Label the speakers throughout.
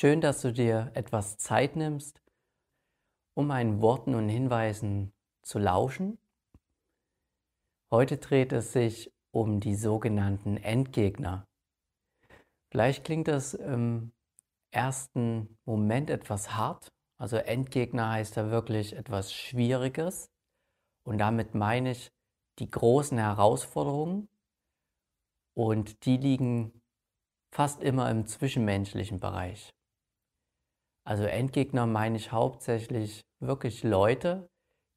Speaker 1: Schön, dass du dir etwas Zeit nimmst, um meinen Worten und Hinweisen zu lauschen. Heute dreht es sich um die sogenannten Endgegner. Vielleicht klingt das im ersten Moment etwas hart. Also Endgegner heißt ja wirklich etwas Schwieriges. Und damit meine ich die großen Herausforderungen. Und die liegen fast immer im zwischenmenschlichen Bereich. Also Endgegner meine ich hauptsächlich wirklich Leute,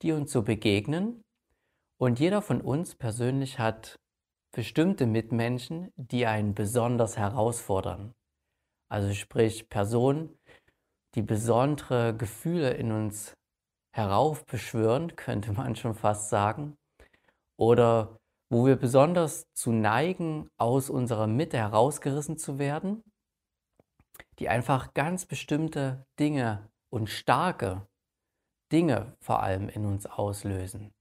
Speaker 1: die uns so begegnen. Und jeder von uns persönlich hat bestimmte Mitmenschen, die einen besonders herausfordern. Also sprich Personen, die besondere Gefühle in uns heraufbeschwören, könnte man schon fast sagen. Oder wo wir besonders zu neigen, aus unserer Mitte herausgerissen zu werden, die einfach ganz bestimmte Dinge und starke Dinge vor allem in uns auslösen.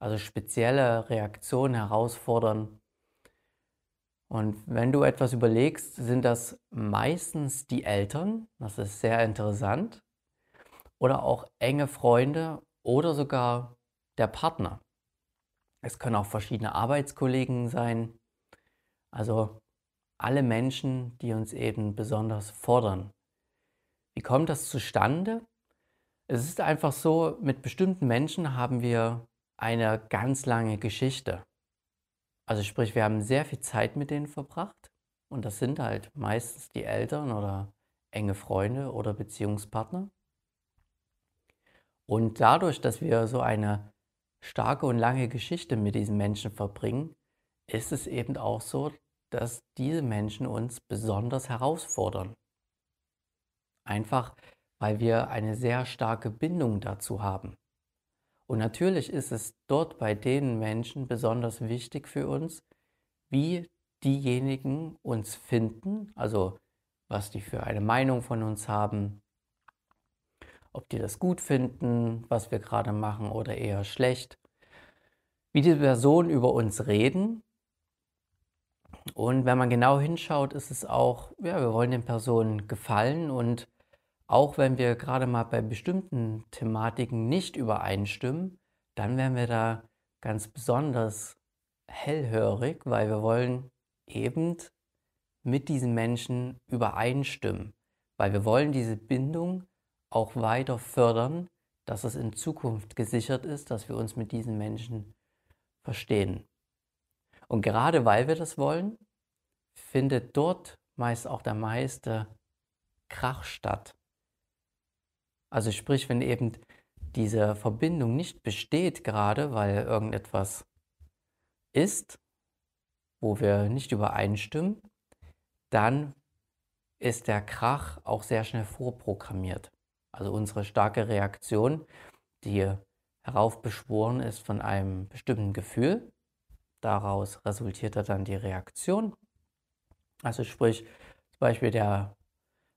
Speaker 1: Also spezielle Reaktionen herausfordern. Und wenn du etwas überlegst, sind das meistens die Eltern, das ist sehr interessant, oder auch enge Freunde oder sogar der Partner. Es können auch verschiedene Arbeitskollegen sein. Also alle Menschen, die uns eben besonders fordern. Wie kommt das zustande? Es ist einfach so, mit bestimmten Menschen haben wir eine ganz lange Geschichte. Also sprich, wir haben sehr viel Zeit mit denen verbracht und das sind halt meistens die Eltern oder enge Freunde oder Beziehungspartner. Und dadurch, dass wir so eine starke und lange Geschichte mit diesen Menschen verbringen, ist es eben auch so, dass diese Menschen uns besonders herausfordern. Einfach weil wir eine sehr starke Bindung dazu haben. Und natürlich ist es dort bei den Menschen besonders wichtig für uns, wie diejenigen uns finden, also was die für eine Meinung von uns haben, ob die das gut finden, was wir gerade machen oder eher schlecht, wie die Personen über uns reden. Und wenn man genau hinschaut, ist es auch, ja, wir wollen den Personen gefallen und auch wenn wir gerade mal bei bestimmten Thematiken nicht übereinstimmen, dann werden wir da ganz besonders hellhörig, weil wir wollen eben mit diesen Menschen übereinstimmen, weil wir wollen diese Bindung auch weiter fördern, dass es in Zukunft gesichert ist, dass wir uns mit diesen Menschen verstehen. Und gerade weil wir das wollen, findet dort meist auch der meiste Krach statt. Also sprich, wenn eben diese Verbindung nicht besteht gerade, weil irgendetwas ist, wo wir nicht übereinstimmen, dann ist der Krach auch sehr schnell vorprogrammiert. Also unsere starke Reaktion, die heraufbeschworen ist von einem bestimmten Gefühl, daraus resultiert dann die Reaktion. Also sprich, zum Beispiel der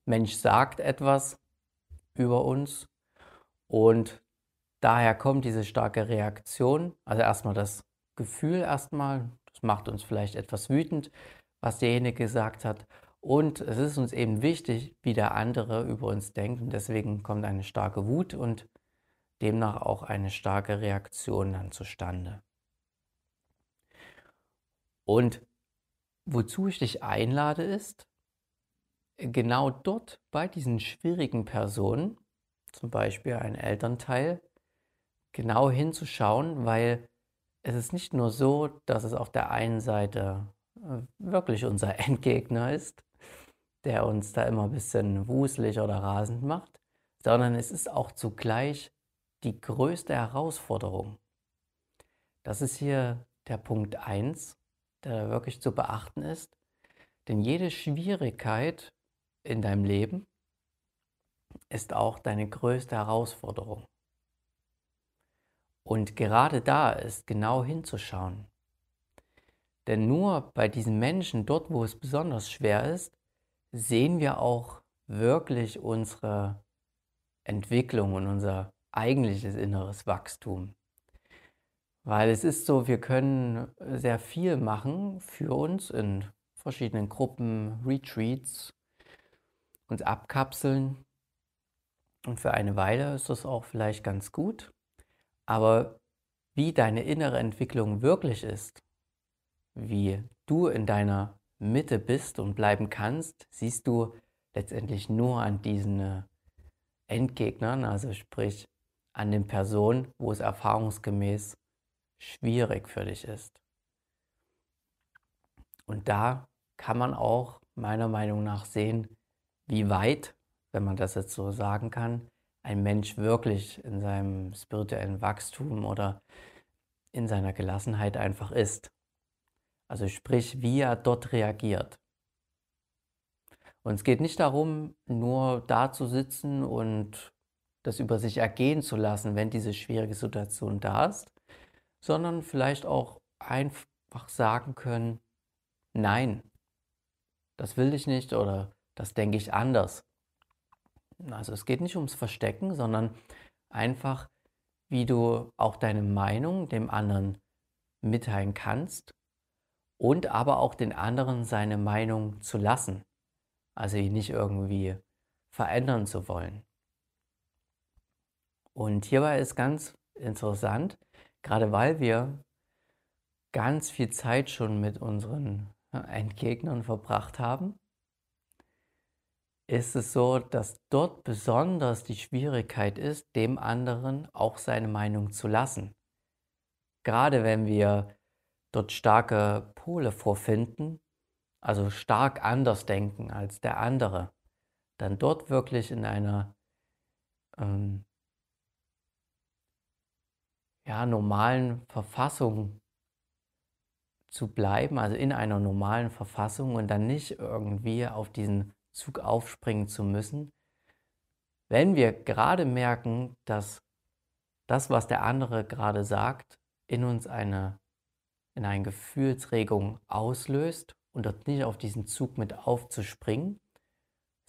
Speaker 1: Mensch sagt etwas über uns. Und daher kommt diese starke Reaktion. Also erstmal das Gefühl erstmal, das macht uns vielleicht etwas wütend, was derjenige gesagt hat. Und es ist uns eben wichtig, wie der andere über uns denkt. Und deswegen kommt eine starke Wut und demnach auch eine starke Reaktion dann zustande. Und wozu ich dich einlade ist, genau dort bei diesen schwierigen Personen, zum Beispiel ein Elternteil, genau hinzuschauen, weil es ist nicht nur so, dass es auf der einen Seite äh, wirklich unser Endgegner ist, der uns da immer ein bisschen wuselig oder rasend macht, sondern es ist auch zugleich die größte Herausforderung. Das ist hier der Punkt 1, der wirklich zu beachten ist. Denn jede Schwierigkeit in deinem Leben ist auch deine größte Herausforderung. Und gerade da ist genau hinzuschauen. Denn nur bei diesen Menschen, dort wo es besonders schwer ist, sehen wir auch wirklich unsere Entwicklung und unser eigentliches inneres Wachstum. Weil es ist so, wir können sehr viel machen für uns in verschiedenen Gruppen, Retreats, uns abkapseln. Und für eine Weile ist das auch vielleicht ganz gut. Aber wie deine innere Entwicklung wirklich ist, wie du in deiner Mitte bist und bleiben kannst, siehst du letztendlich nur an diesen äh, Endgegnern, also sprich an den Personen, wo es erfahrungsgemäß schwierig für dich ist. Und da kann man auch meiner Meinung nach sehen, wie weit, wenn man das jetzt so sagen kann, ein Mensch wirklich in seinem spirituellen Wachstum oder in seiner Gelassenheit einfach ist. Also sprich, wie er dort reagiert. Und es geht nicht darum, nur da zu sitzen und das über sich ergehen zu lassen, wenn diese schwierige Situation da ist, sondern vielleicht auch einfach sagen können, nein, das will ich nicht oder das denke ich anders. Also es geht nicht ums Verstecken, sondern einfach, wie du auch deine Meinung dem anderen mitteilen kannst und aber auch den anderen seine Meinung zu lassen. Also ihn nicht irgendwie verändern zu wollen. Und hierbei ist ganz interessant, gerade weil wir ganz viel Zeit schon mit unseren Endgegnern verbracht haben, ist es so, dass dort besonders die Schwierigkeit ist, dem anderen auch seine Meinung zu lassen. Gerade wenn wir dort starke Pole vorfinden, also stark anders denken als der andere, dann dort wirklich in einer ähm, ja, normalen Verfassung zu bleiben, also in einer normalen Verfassung und dann nicht irgendwie auf diesen Zug aufspringen zu müssen, wenn wir gerade merken, dass das, was der andere gerade sagt, in uns eine in eine Gefühlsregung auslöst und dort nicht auf diesen Zug mit aufzuspringen,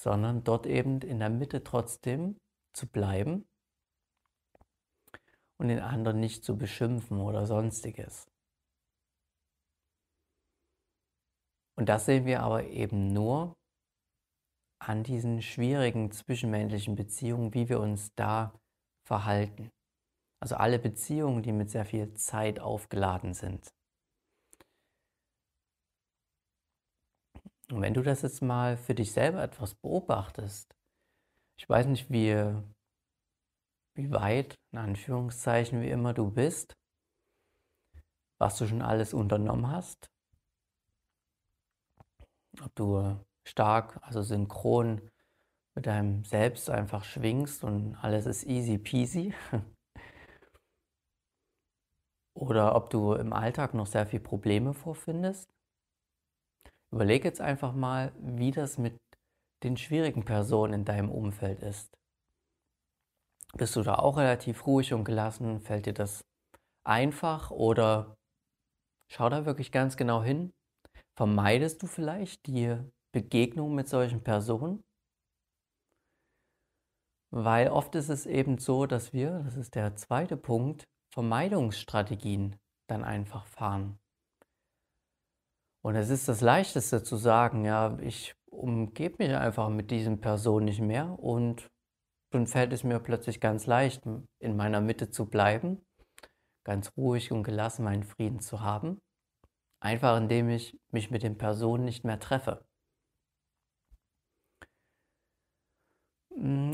Speaker 1: sondern dort eben in der Mitte trotzdem zu bleiben und den anderen nicht zu beschimpfen oder sonstiges. Und das sehen wir aber eben nur an diesen schwierigen zwischenmenschlichen Beziehungen, wie wir uns da verhalten. Also alle Beziehungen, die mit sehr viel Zeit aufgeladen sind. Und wenn du das jetzt mal für dich selber etwas beobachtest, ich weiß nicht, wie, wie weit, in Anführungszeichen, wie immer du bist, was du schon alles unternommen hast, ob du stark, also synchron mit deinem Selbst einfach schwingst und alles ist easy peasy. Oder ob du im Alltag noch sehr viele Probleme vorfindest. Überleg jetzt einfach mal, wie das mit den schwierigen Personen in deinem Umfeld ist. Bist du da auch relativ ruhig und gelassen? Fällt dir das einfach oder schau da wirklich ganz genau hin? Vermeidest du vielleicht die Begegnung mit solchen Personen? Weil oft ist es eben so, dass wir, das ist der zweite Punkt, Vermeidungsstrategien dann einfach fahren. Und es ist das Leichteste zu sagen, ja, ich umgebe mich einfach mit diesen Personen nicht mehr und dann fällt es mir plötzlich ganz leicht, in meiner Mitte zu bleiben, ganz ruhig und gelassen meinen Frieden zu haben, einfach indem ich mich mit den Personen nicht mehr treffe.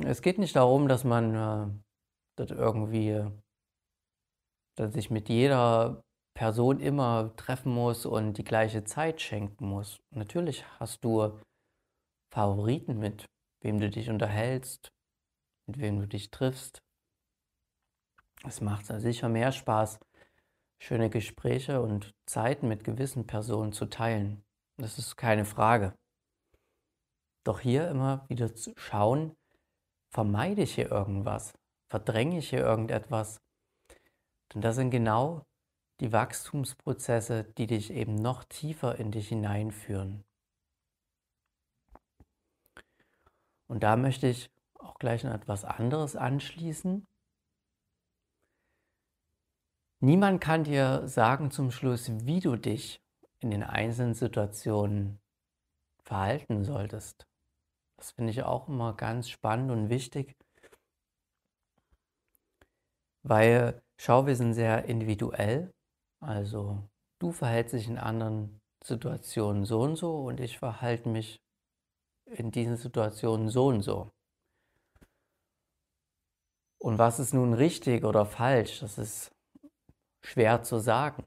Speaker 1: Es geht nicht darum, dass man äh, das irgendwie, dass ich mit jeder Person immer treffen muss und die gleiche Zeit schenken muss. Natürlich hast du Favoriten, mit wem du dich unterhältst, mit wem du dich triffst. Es macht sicher mehr Spaß, schöne Gespräche und Zeiten mit gewissen Personen zu teilen. Das ist keine Frage. Doch hier immer wieder zu schauen, vermeide ich hier irgendwas, verdränge ich hier irgendetwas. Denn das sind genau die Wachstumsprozesse, die dich eben noch tiefer in dich hineinführen. Und da möchte ich auch gleich noch etwas anderes anschließen. Niemand kann dir sagen zum Schluss, wie du dich in den einzelnen Situationen verhalten solltest. Das finde ich auch immer ganz spannend und wichtig, weil schau, wir sind sehr individuell. Also du verhältst dich in anderen Situationen so und so und ich verhalte mich in diesen Situationen so und so. Und was ist nun richtig oder falsch, das ist schwer zu sagen,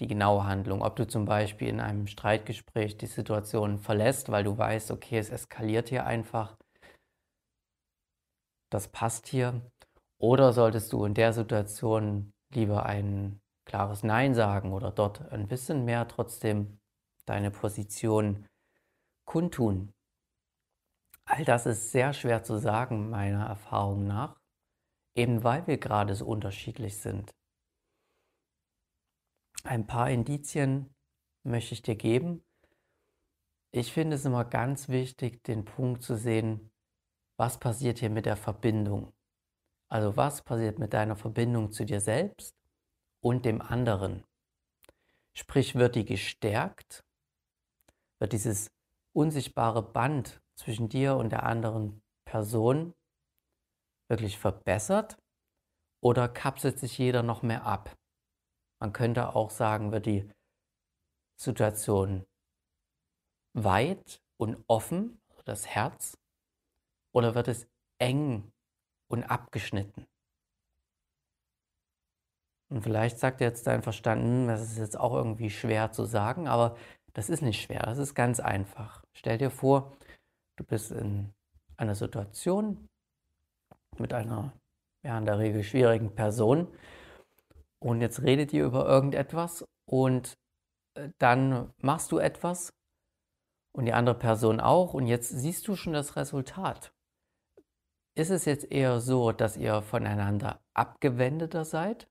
Speaker 1: die genaue Handlung. Ob du zum Beispiel in einem Streitgespräch die Situation verlässt, weil du weißt, okay, es eskaliert hier einfach, das passt hier. Oder solltest du in der Situation lieber ein klares Nein sagen oder dort ein bisschen mehr trotzdem deine Position kundtun. All das ist sehr schwer zu sagen, meiner Erfahrung nach, eben weil wir gerade so unterschiedlich sind. Ein paar Indizien möchte ich dir geben. Ich finde es immer ganz wichtig, den Punkt zu sehen, was passiert hier mit der Verbindung. Also was passiert mit deiner Verbindung zu dir selbst und dem anderen. Sprich, wird die gestärkt? Wird dieses unsichtbare Band zwischen dir und der anderen Person wirklich verbessert oder kapselt sich jeder noch mehr ab? Man könnte auch sagen, wird die Situation weit und offen, das Herz, oder wird es eng und abgeschnitten? Und vielleicht sagt jetzt dein Verstand, hm, das ist jetzt auch irgendwie schwer zu sagen, aber das ist nicht schwer, das ist ganz einfach. Stell dir vor, du bist in einer Situation mit einer ja, in der Regel schwierigen Person und jetzt redet ihr über irgendetwas und äh, dann machst du etwas und die andere Person auch und jetzt siehst du schon das Resultat. Ist es jetzt eher so, dass ihr voneinander abgewendeter seid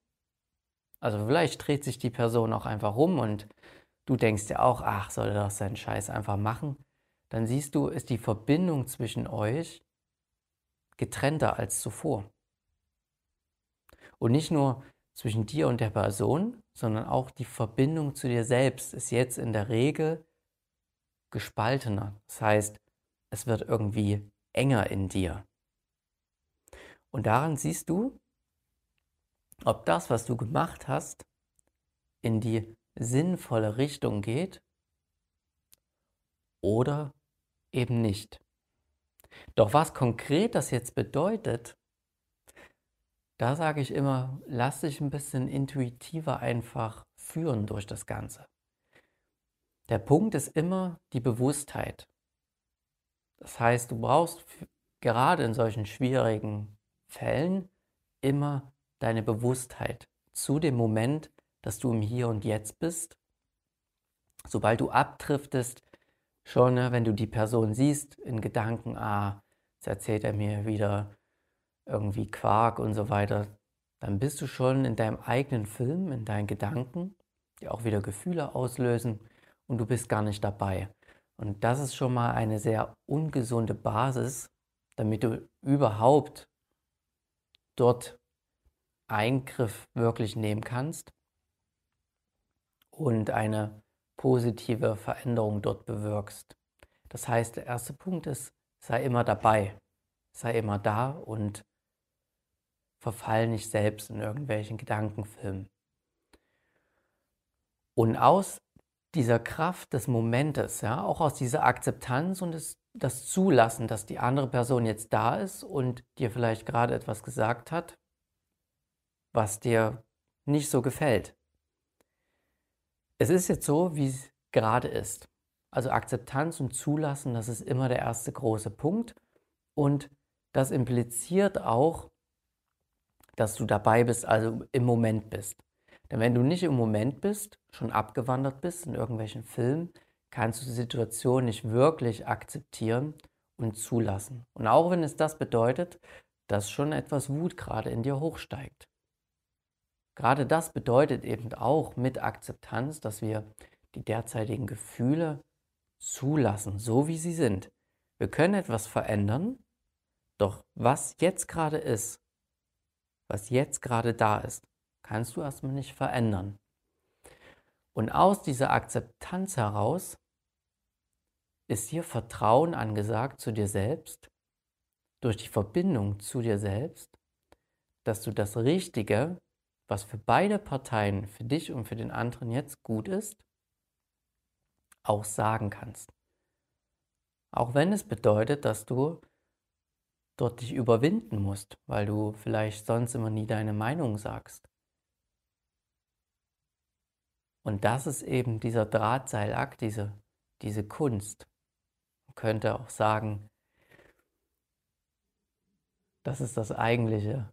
Speaker 1: also vielleicht dreht sich die Person auch einfach rum und du denkst ja auch, ach, soll er doch seinen Scheiß einfach machen. Dann siehst du, ist die Verbindung zwischen euch getrennter als zuvor. Und nicht nur zwischen dir und der Person, sondern auch die Verbindung zu dir selbst ist jetzt in der Regel gespaltener. Das heißt, es wird irgendwie enger in dir. Und daran siehst du, ob das, was du gemacht hast, in die sinnvolle Richtung geht oder eben nicht. Doch was konkret das jetzt bedeutet, da sage ich immer, lass dich ein bisschen intuitiver einfach führen durch das Ganze. Der Punkt ist immer die Bewusstheit. Das heißt, du brauchst gerade in solchen schwierigen Fällen immer deine Bewusstheit zu dem Moment, dass du im Hier und Jetzt bist. Sobald du abdriftest, schon, ne, wenn du die Person siehst, in Gedanken, ah, jetzt erzählt er mir wieder irgendwie Quark und so weiter, dann bist du schon in deinem eigenen Film, in deinen Gedanken, die auch wieder Gefühle auslösen und du bist gar nicht dabei. Und das ist schon mal eine sehr ungesunde Basis, damit du überhaupt dort Eingriff wirklich nehmen kannst und eine positive Veränderung dort bewirkst. Das heißt, der erste Punkt ist, sei immer dabei, sei immer da und verfall nicht selbst in irgendwelchen Gedankenfilmen. Und aus dieser Kraft des Momentes, ja, auch aus dieser Akzeptanz und das, das Zulassen, dass die andere Person jetzt da ist und dir vielleicht gerade etwas gesagt hat, was dir nicht so gefällt. Es ist jetzt so, wie es gerade ist. Also Akzeptanz und Zulassen, das ist immer der erste große Punkt. Und das impliziert auch, dass du dabei bist, also im Moment bist. Denn wenn du nicht im Moment bist, schon abgewandert bist in irgendwelchen Filmen, kannst du die Situation nicht wirklich akzeptieren und zulassen. Und auch wenn es das bedeutet, dass schon etwas Wut gerade in dir hochsteigt. Gerade das bedeutet eben auch mit Akzeptanz, dass wir die derzeitigen Gefühle zulassen, so wie sie sind. Wir können etwas verändern, doch was jetzt gerade ist, was jetzt gerade da ist, kannst du erstmal nicht verändern. Und aus dieser Akzeptanz heraus ist hier Vertrauen angesagt zu dir selbst, durch die Verbindung zu dir selbst, dass du das Richtige, was für beide Parteien, für dich und für den anderen jetzt gut ist, auch sagen kannst. Auch wenn es bedeutet, dass du dort dich überwinden musst, weil du vielleicht sonst immer nie deine Meinung sagst. Und das ist eben dieser Drahtseilakt, diese, diese Kunst. Man könnte auch sagen, das ist das eigentliche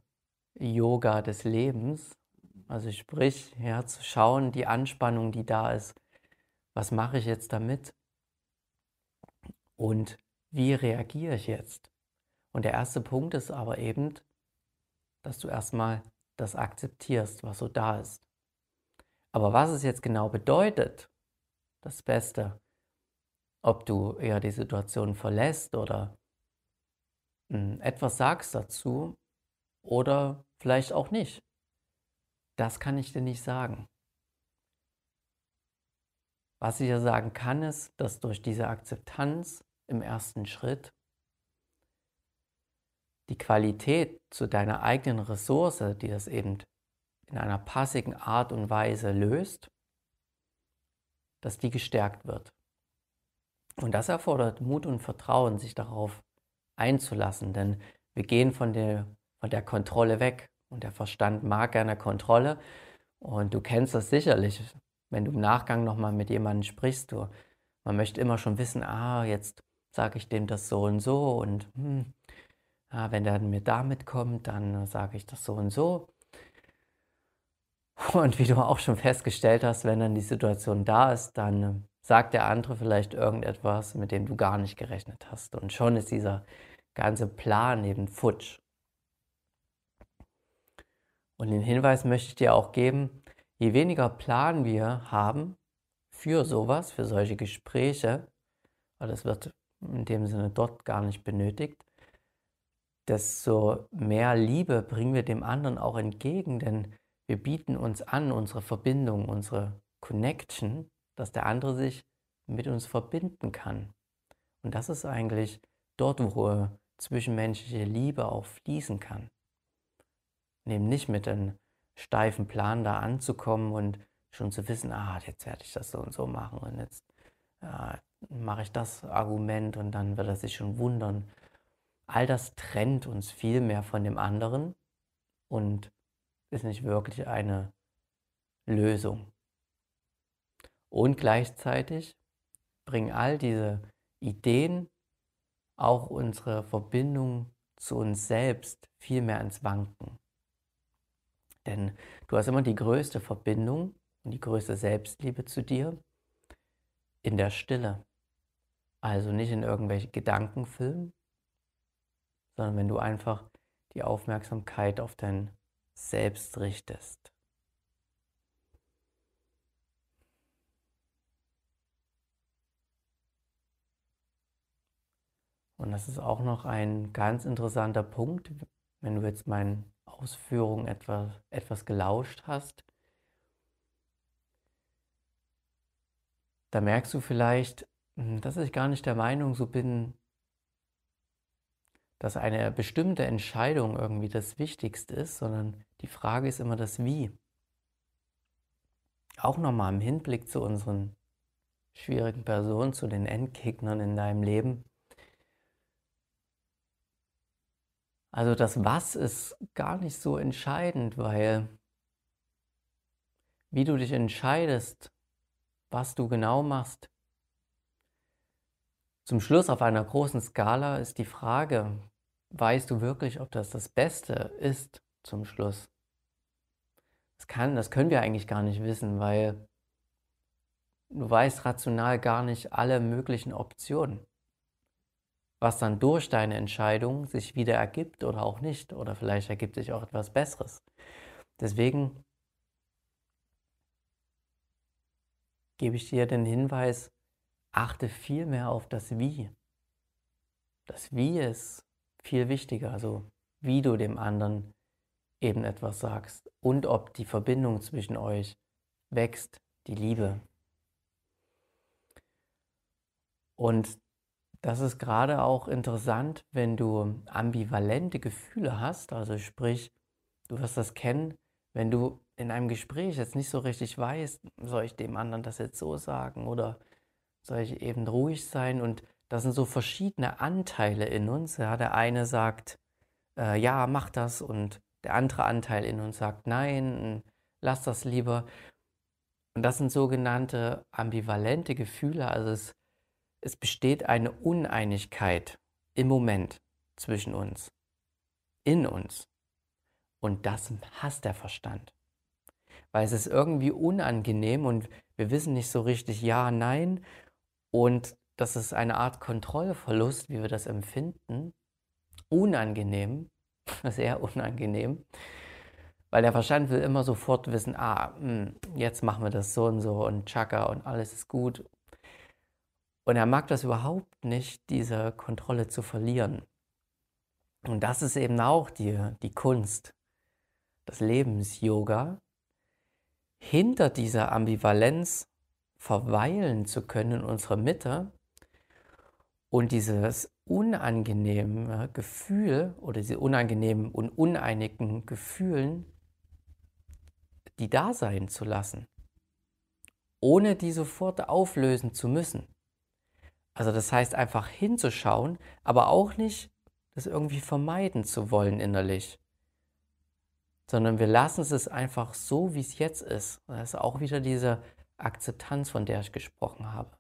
Speaker 1: Yoga des Lebens. Also sprich, ja, zu schauen, die Anspannung, die da ist, was mache ich jetzt damit? Und wie reagiere ich jetzt? Und der erste Punkt ist aber eben, dass du erstmal das akzeptierst, was so da ist. Aber was es jetzt genau bedeutet, das Beste, ob du eher die Situation verlässt oder hm, etwas sagst dazu oder vielleicht auch nicht, das kann ich dir nicht sagen. Was ich ja sagen kann, ist, dass durch diese Akzeptanz im ersten Schritt die Qualität zu deiner eigenen Ressource, die das eben in einer passigen Art und Weise löst, dass die gestärkt wird. Und das erfordert Mut und Vertrauen, sich darauf einzulassen, denn wir gehen von der, von der Kontrolle weg und der Verstand mag gerne Kontrolle und du kennst das sicherlich, wenn du im Nachgang nochmal mit jemandem sprichst, du, man möchte immer schon wissen, ah, jetzt sage ich dem das so und so und hm, ah, wenn der mir damit kommt, dann sage ich das so und so. Und wie du auch schon festgestellt hast, wenn dann die Situation da ist, dann sagt der andere vielleicht irgendetwas, mit dem du gar nicht gerechnet hast. Und schon ist dieser ganze Plan eben futsch. Und den Hinweis möchte ich dir auch geben, je weniger Plan wir haben für sowas, für solche Gespräche, weil das wird in dem Sinne dort gar nicht benötigt, desto mehr Liebe bringen wir dem anderen auch entgegen, denn wir bieten uns an, unsere Verbindung, unsere Connection, dass der andere sich mit uns verbinden kann. Und das ist eigentlich dort, wo zwischenmenschliche Liebe auch fließen kann. Neben nicht mit einem steifen Plan da anzukommen und schon zu wissen, ah, jetzt werde ich das so und so machen und jetzt äh, mache ich das Argument und dann wird er sich schon wundern. All das trennt uns viel mehr von dem anderen und ist nicht wirklich eine Lösung. Und gleichzeitig bringen all diese Ideen auch unsere Verbindung zu uns selbst viel mehr ins Wanken. Denn du hast immer die größte Verbindung und die größte Selbstliebe zu dir in der Stille. Also nicht in irgendwelche Gedankenfilmen, sondern wenn du einfach die Aufmerksamkeit auf dein Selbst richtest. Und das ist auch noch ein ganz interessanter Punkt, wenn du jetzt meinen Ausführungen etwas, etwas gelauscht hast. Da merkst du vielleicht, hm, dass ich gar nicht der Meinung so bin, dass eine bestimmte Entscheidung irgendwie das Wichtigste ist, sondern die Frage ist immer das Wie. Auch nochmal im Hinblick zu unseren schwierigen Personen, zu den Endgegnern in deinem Leben. Also das Was ist gar nicht so entscheidend, weil wie du dich entscheidest, was du genau machst. Zum Schluss auf einer großen Skala ist die Frage, weißt du wirklich, ob das das Beste ist zum Schluss? Das, kann, das können wir eigentlich gar nicht wissen, weil du weißt rational gar nicht alle möglichen Optionen. Was dann durch deine Entscheidung sich wieder ergibt oder auch nicht. Oder vielleicht ergibt sich auch etwas Besseres. Deswegen gebe ich dir den Hinweis, achte viel mehr auf das Wie. Das Wie ist viel wichtiger, also wie du dem anderen eben etwas sagst und ob die Verbindung zwischen euch wächst, die Liebe. Und das ist gerade auch interessant, wenn du ambivalente Gefühle hast, also sprich, du wirst das kennen, wenn du in einem Gespräch jetzt nicht so richtig weißt, soll ich dem anderen das jetzt so sagen oder soll ich eben ruhig sein und das sind so verschiedene Anteile in uns. Ja, der eine sagt, äh, ja, mach das und der andere Anteil in uns sagt, nein, lass das lieber. Und das sind sogenannte ambivalente Gefühle. Also es, es besteht eine Uneinigkeit im Moment zwischen uns, in uns. Und das hasst der Verstand. Weil es ist irgendwie unangenehm und wir wissen nicht so richtig ja, nein. Und das ist eine Art Kontrollverlust, wie wir das empfinden. Unangenehm, sehr unangenehm. Weil der Verstand will immer sofort wissen, ah, hm, jetzt machen wir das so und so und Chaka und alles ist gut. Und er mag das überhaupt nicht, diese Kontrolle zu verlieren. Und das ist eben auch die, die Kunst des Lebens-Yoga, hinter dieser Ambivalenz verweilen zu können in unserer Mitte und dieses unangenehme Gefühl oder diese unangenehmen und uneinigen Gefühlen die da sein zu lassen, ohne die sofort auflösen zu müssen. Also das heißt einfach hinzuschauen, aber auch nicht das irgendwie vermeiden zu wollen innerlich, sondern wir lassen es einfach so, wie es jetzt ist. Das ist auch wieder diese Akzeptanz, von der ich gesprochen habe.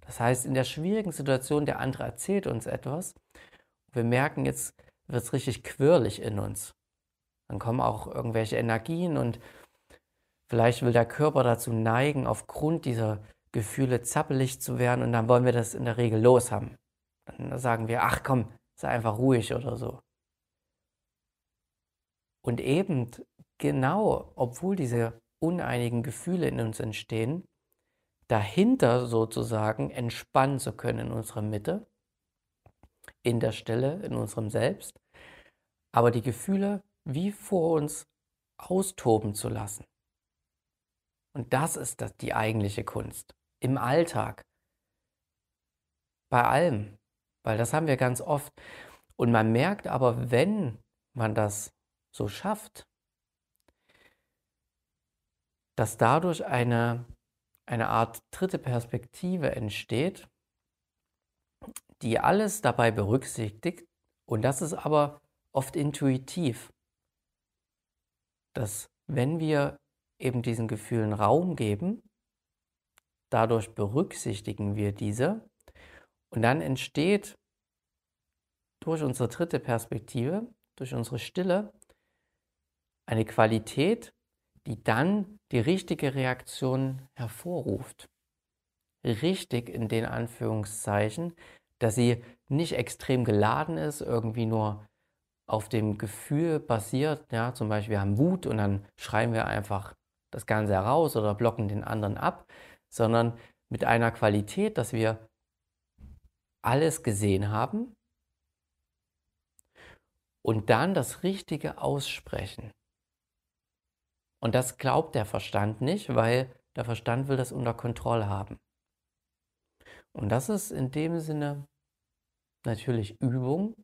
Speaker 1: Das heißt, in der schwierigen Situation, der andere erzählt uns etwas, wir merken, jetzt wird es richtig quirlig in uns. Dann kommen auch irgendwelche Energien und vielleicht will der Körper dazu neigen, aufgrund dieser Gefühle zappelig zu werden und dann wollen wir das in der Regel loshaben. Dann sagen wir, ach komm, sei einfach ruhig oder so. Und eben genau, obwohl diese uneinigen Gefühle in uns entstehen, dahinter sozusagen entspannen zu können in unserer Mitte, in der Stille, in unserem Selbst, aber die Gefühle wie vor uns austoben zu lassen. Und das ist das, die eigentliche Kunst. Im Alltag. Bei allem. Weil das haben wir ganz oft. Und man merkt aber, wenn man das so schafft, dass dadurch eine, eine Art dritte Perspektive entsteht, die alles dabei berücksichtigt. Und das ist aber oft intuitiv, dass wenn wir eben diesen Gefühlen Raum geben, dadurch berücksichtigen wir diese und dann entsteht durch unsere dritte Perspektive, durch unsere Stille, eine Qualität, die dann die richtige Reaktion hervorruft. Richtig in den Anführungszeichen, dass sie nicht extrem geladen ist, irgendwie nur auf dem Gefühl basiert. Ja, zum Beispiel, wir haben Wut und dann schreien wir einfach das Ganze heraus oder blocken den anderen ab, sondern mit einer Qualität, dass wir alles gesehen haben und dann das Richtige aussprechen. Und das glaubt der Verstand nicht, weil der Verstand will das unter Kontrolle haben. Und das ist in dem Sinne natürlich Übung.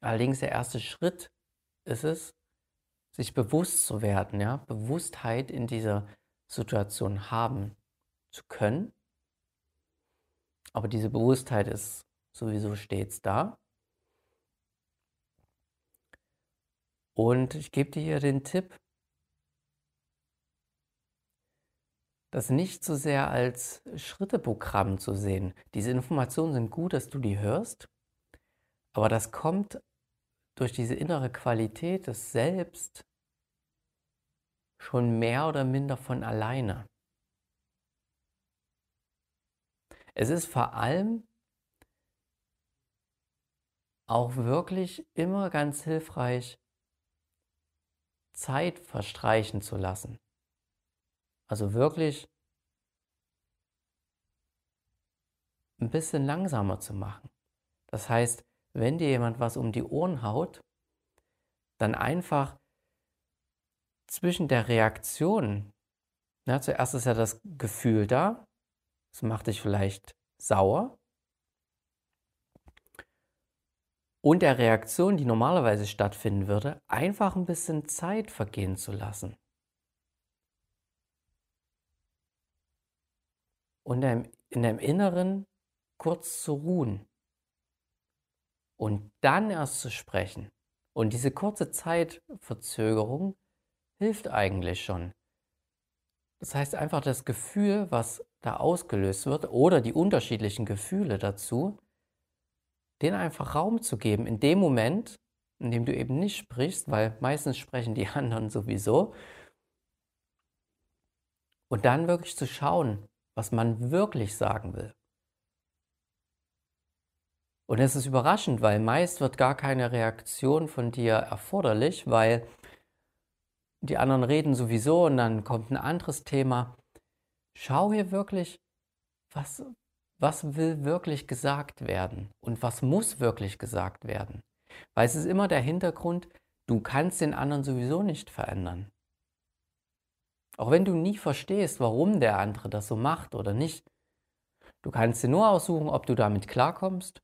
Speaker 1: Allerdings der erste Schritt ist es, sich bewusst zu werden, ja, Bewusstheit in dieser Situation haben zu können. Aber diese Bewusstheit ist sowieso stets da. Und ich gebe dir hier den Tipp, das nicht so sehr als Schritteprogramm zu sehen. Diese Informationen sind gut, dass du die hörst, aber das kommt durch diese innere Qualität des Selbst schon mehr oder minder von alleine. Es ist vor allem auch wirklich immer ganz hilfreich, Zeit verstreichen zu lassen. Also wirklich ein bisschen langsamer zu machen. Das heißt, wenn dir jemand was um die Ohren haut, dann einfach zwischen der Reaktion, na, zuerst ist ja das Gefühl da, es macht dich vielleicht sauer und der Reaktion, die normalerweise stattfinden würde, einfach ein bisschen Zeit vergehen zu lassen. Und in deinem Inneren kurz zu ruhen und dann erst zu sprechen. Und diese kurze Zeitverzögerung hilft eigentlich schon. Das heißt einfach das Gefühl, was da ausgelöst wird oder die unterschiedlichen Gefühle dazu, denen einfach Raum zu geben in dem Moment, in dem du eben nicht sprichst, weil meistens sprechen die anderen sowieso. Und dann wirklich zu schauen, was man wirklich sagen will. Und es ist überraschend, weil meist wird gar keine Reaktion von dir erforderlich, weil die anderen reden sowieso und dann kommt ein anderes Thema. Schau hier wirklich, was, was will wirklich gesagt werden und was muss wirklich gesagt werden. Weil es ist immer der Hintergrund, du kannst den anderen sowieso nicht verändern. Auch wenn du nie verstehst, warum der andere das so macht oder nicht. Du kannst dir nur aussuchen, ob du damit klarkommst.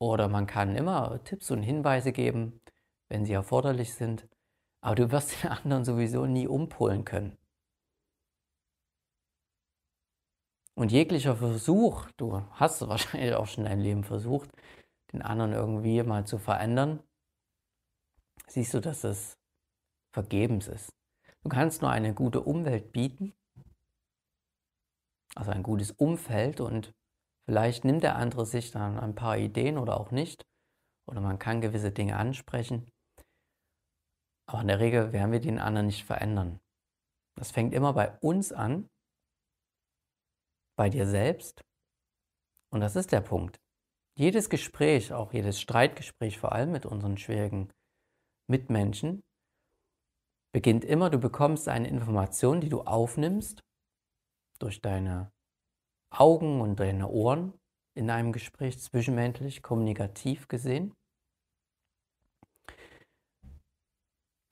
Speaker 1: Oder man kann immer Tipps und Hinweise geben, wenn sie erforderlich sind. Aber du wirst den anderen sowieso nie umpolen können. Und jeglicher Versuch, du hast wahrscheinlich auch schon dein Leben versucht, den anderen irgendwie mal zu verändern, siehst du, dass es vergebens ist. Du kannst nur eine gute Umwelt bieten, also ein gutes Umfeld und vielleicht nimmt der andere sich dann ein paar Ideen oder auch nicht. Oder man kann gewisse Dinge ansprechen. Aber in der Regel werden wir den anderen nicht verändern. Das fängt immer bei uns an, bei dir selbst. Und das ist der Punkt. Jedes Gespräch, auch jedes Streitgespräch, vor allem mit unseren schwierigen Mitmenschen, beginnt immer, du bekommst eine Information, die du aufnimmst durch deine Augen und deine Ohren in einem Gespräch zwischenmenschlich, kommunikativ gesehen.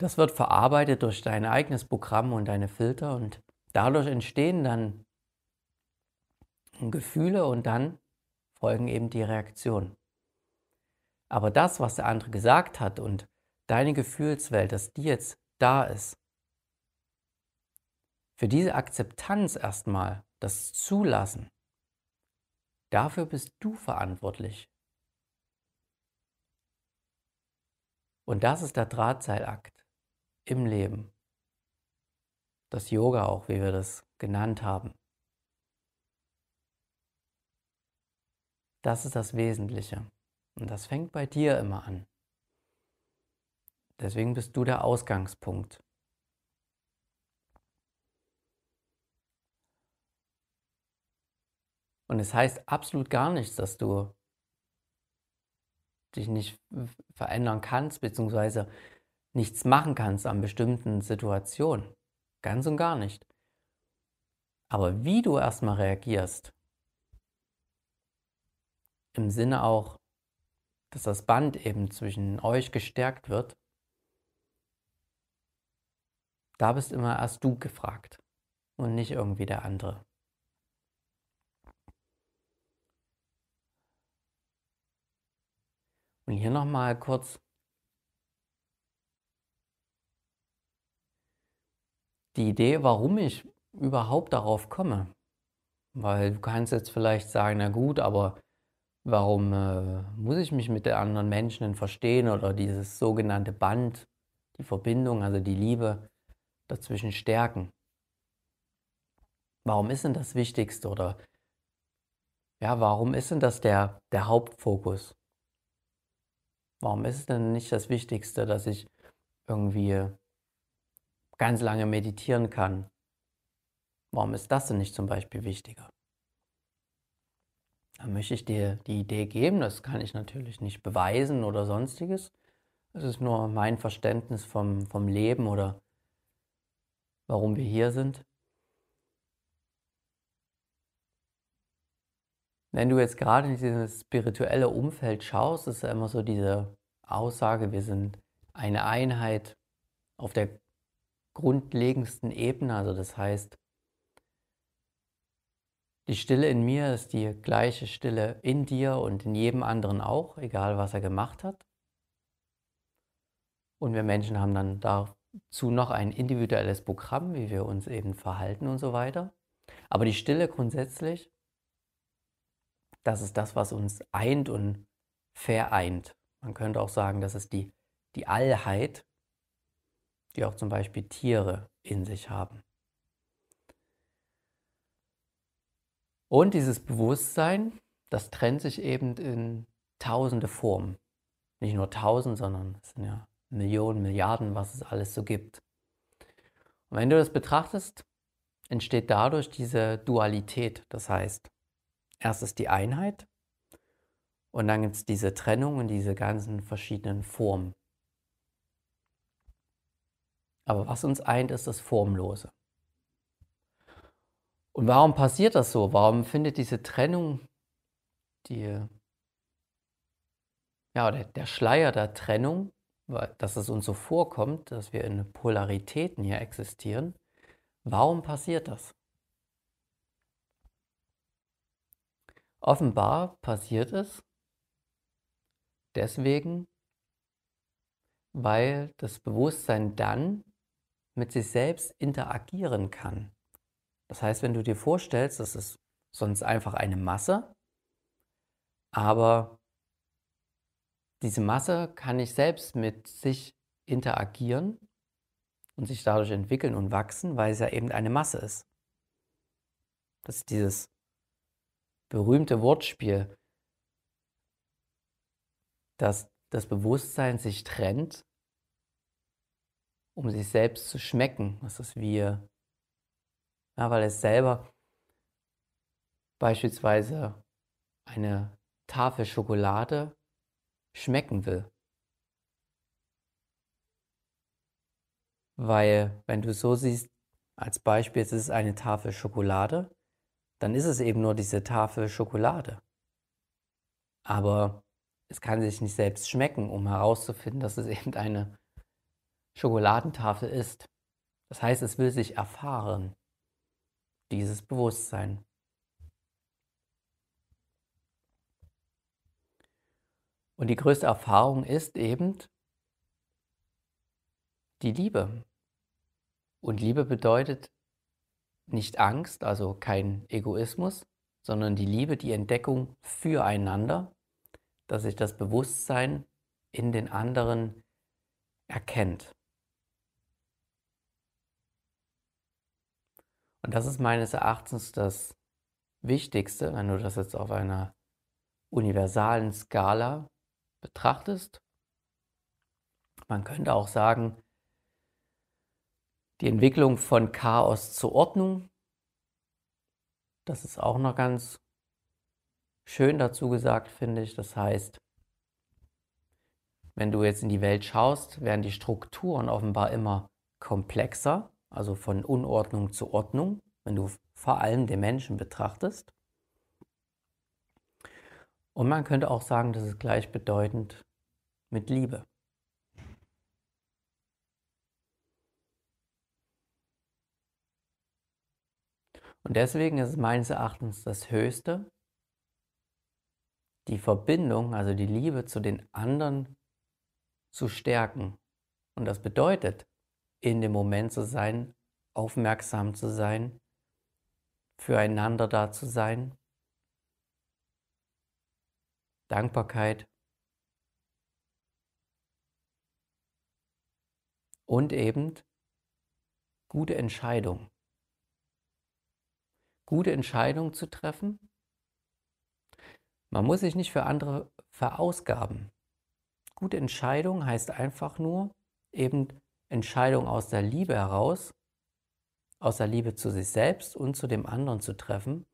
Speaker 1: Das wird verarbeitet durch dein eigenes Programm und deine Filter und dadurch entstehen dann Gefühle und dann folgen eben die Reaktionen. Aber das, was der andere gesagt hat und deine Gefühlswelt, dass die jetzt da ist. Für diese Akzeptanz erstmal, das Zulassen, dafür bist du verantwortlich. Und das ist der Drahtseilakt im Leben. Das Yoga auch, wie wir das genannt haben. Das ist das Wesentliche. Und das fängt bei dir immer an. Deswegen bist du der Ausgangspunkt. Und es heißt absolut gar nichts, dass du dich nicht verändern kannst, beziehungsweise nichts machen kannst an bestimmten Situationen. Ganz und gar nicht. Aber wie du erstmal reagierst, im Sinne auch, dass das Band eben zwischen euch gestärkt wird, Da bist immer erst du gefragt und nicht irgendwie der andere. Und hier nochmal kurz die Idee, warum ich überhaupt darauf komme. Weil du kannst jetzt vielleicht sagen, na gut, aber warum äh, muss ich mich mit den anderen Menschen verstehen oder dieses sogenannte Band, die Verbindung, also die Liebe, dazwischen stärken. Warum ist denn das Wichtigste oder ja, warum ist denn das der, der Hauptfokus? Warum ist es denn nicht das Wichtigste, dass ich irgendwie ganz lange meditieren kann? Warum ist das denn nicht zum Beispiel wichtiger? Da möchte ich dir die Idee geben, das kann ich natürlich nicht beweisen oder sonstiges. Es ist nur mein Verständnis vom, vom Leben oder warum wir hier sind? Wenn du jetzt gerade in dieses spirituelle Umfeld schaust, ist ja immer so diese Aussage, wir sind eine Einheit auf der grundlegendsten Ebene, also das heißt, Die Stille in mir ist die gleiche Stille in dir und in jedem anderen auch, egal was er gemacht hat. Und wir Menschen haben dann dazu noch ein individuelles Programm, wie wir uns eben verhalten und so weiter. Aber die Stille grundsätzlich, das ist das, was uns eint und vereint. Man könnte auch sagen, das ist die, die Allheit, die auch zum Beispiel Tiere in sich haben. Und dieses Bewusstsein, das trennt sich eben in tausende Formen. Nicht nur tausend, sondern es sind ja Millionen, Milliarden, was es alles so gibt. Und wenn du das betrachtest, entsteht dadurch diese Dualität. Das heißt, erst ist die Einheit und dann gibt es diese Trennung und diese ganzen verschiedenen Formen. Aber was uns eint, ist das Formlose. Und warum passiert das so? Warum findet diese Trennung, die, ja, der, der Schleier der Trennung, dass es uns so vorkommt, dass wir in Polaritäten hier existieren, warum passiert das? Offenbar passiert es deswegen, weil das Bewusstsein dann mit sich selbst interagieren kann. Das heißt, wenn du dir vorstellst, das ist sonst einfach eine Masse, aber diese Masse kann nicht selbst mit sich interagieren und sich dadurch entwickeln und wachsen, weil es ja eben eine Masse ist. Das ist dieses berühmte Wortspiel, dass das Bewusstsein sich trennt um sich selbst zu schmecken. Das ist wie, ja, weil es selber beispielsweise eine Tafel Schokolade schmecken will. Weil, wenn du so siehst, als Beispiel, es ist eine Tafel Schokolade, dann ist es eben nur diese Tafel Schokolade. Aber es kann sich nicht selbst schmecken, um herauszufinden, dass es eben eine Schokoladentafel ist. Das heißt, es will sich erfahren, dieses Bewusstsein. Und die größte Erfahrung ist eben die Liebe. Und Liebe bedeutet nicht Angst, also kein Egoismus, sondern die Liebe, die Entdeckung füreinander, dass sich das Bewusstsein in den anderen erkennt. Und das ist meines Erachtens das Wichtigste, wenn du das jetzt auf einer universalen Skala betrachtest. Man könnte auch sagen, die Entwicklung von Chaos zur Ordnung, das ist auch noch ganz schön dazu gesagt, finde ich. Das heißt, wenn du jetzt in die Welt schaust, werden die Strukturen offenbar immer komplexer also von Unordnung zu Ordnung, wenn du vor allem den Menschen betrachtest. Und man könnte auch sagen, das ist gleichbedeutend mit Liebe. Und deswegen ist es meines Erachtens das Höchste, die Verbindung, also die Liebe zu den anderen zu stärken. Und das bedeutet, in dem Moment zu sein, aufmerksam zu sein, füreinander da zu sein. Dankbarkeit. Und eben gute Entscheidung. Gute Entscheidung zu treffen. Man muss sich nicht für andere verausgaben. Gute Entscheidung heißt einfach nur eben Entscheidung aus der Liebe heraus, aus der Liebe zu sich selbst und zu dem anderen zu treffen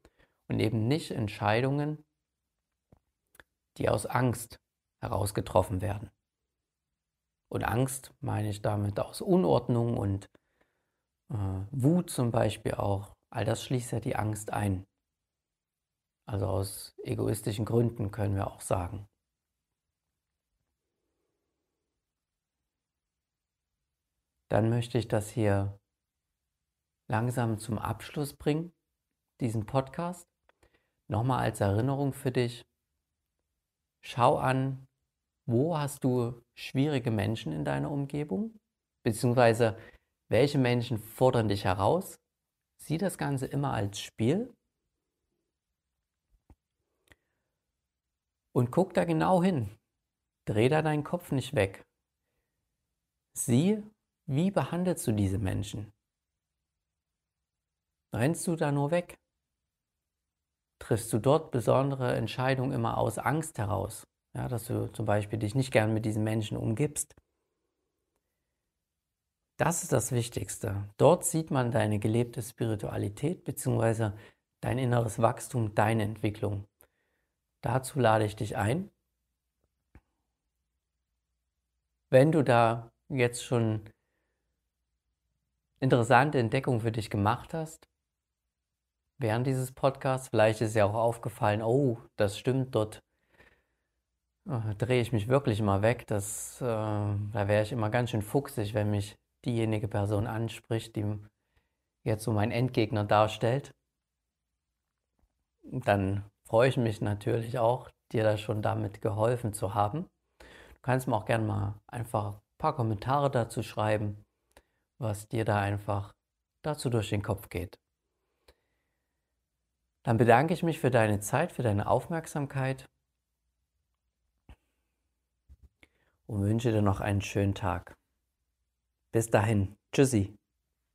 Speaker 1: und eben nicht Entscheidungen, die aus Angst heraus getroffen werden. Und Angst meine ich damit aus Unordnung und äh, Wut zum Beispiel auch. All das schließt ja die Angst ein. Also aus egoistischen Gründen können wir auch sagen. Dann möchte ich das hier langsam zum Abschluss bringen, diesen Podcast. Nochmal als Erinnerung für dich, schau an, wo hast du schwierige Menschen in deiner Umgebung, beziehungsweise welche Menschen fordern dich heraus. Sieh das Ganze immer als Spiel und guck da genau hin. Dreh da deinen Kopf nicht weg. Sieh, wie behandelst du diese Menschen? Rennst du da nur weg? Triffst du dort besondere Entscheidungen immer aus Angst heraus? Ja, dass du zum Beispiel dich nicht gern mit diesen Menschen umgibst. Das ist das Wichtigste. Dort sieht man deine gelebte Spiritualität bzw. dein inneres Wachstum, deine Entwicklung. Dazu lade ich dich ein. Wenn du da jetzt schon interessante Entdeckungen für dich gemacht hast, während dieses Podcasts, vielleicht ist ja auch aufgefallen, oh, das stimmt, dort äh, drehe ich mich wirklich mal weg. Das, äh, da wäre ich immer ganz schön fuchsig, wenn mich diejenige Person anspricht, die jetzt so mein Endgegner darstellt. Dann freue ich mich natürlich auch, dir da schon damit geholfen zu haben. Du kannst mir auch gerne mal einfach ein paar Kommentare dazu schreiben, was dir da einfach dazu durch den Kopf geht. Dann bedanke ich mich für deine Zeit, für deine Aufmerksamkeit und wünsche dir noch einen schönen Tag. Bis dahin, tschüssi.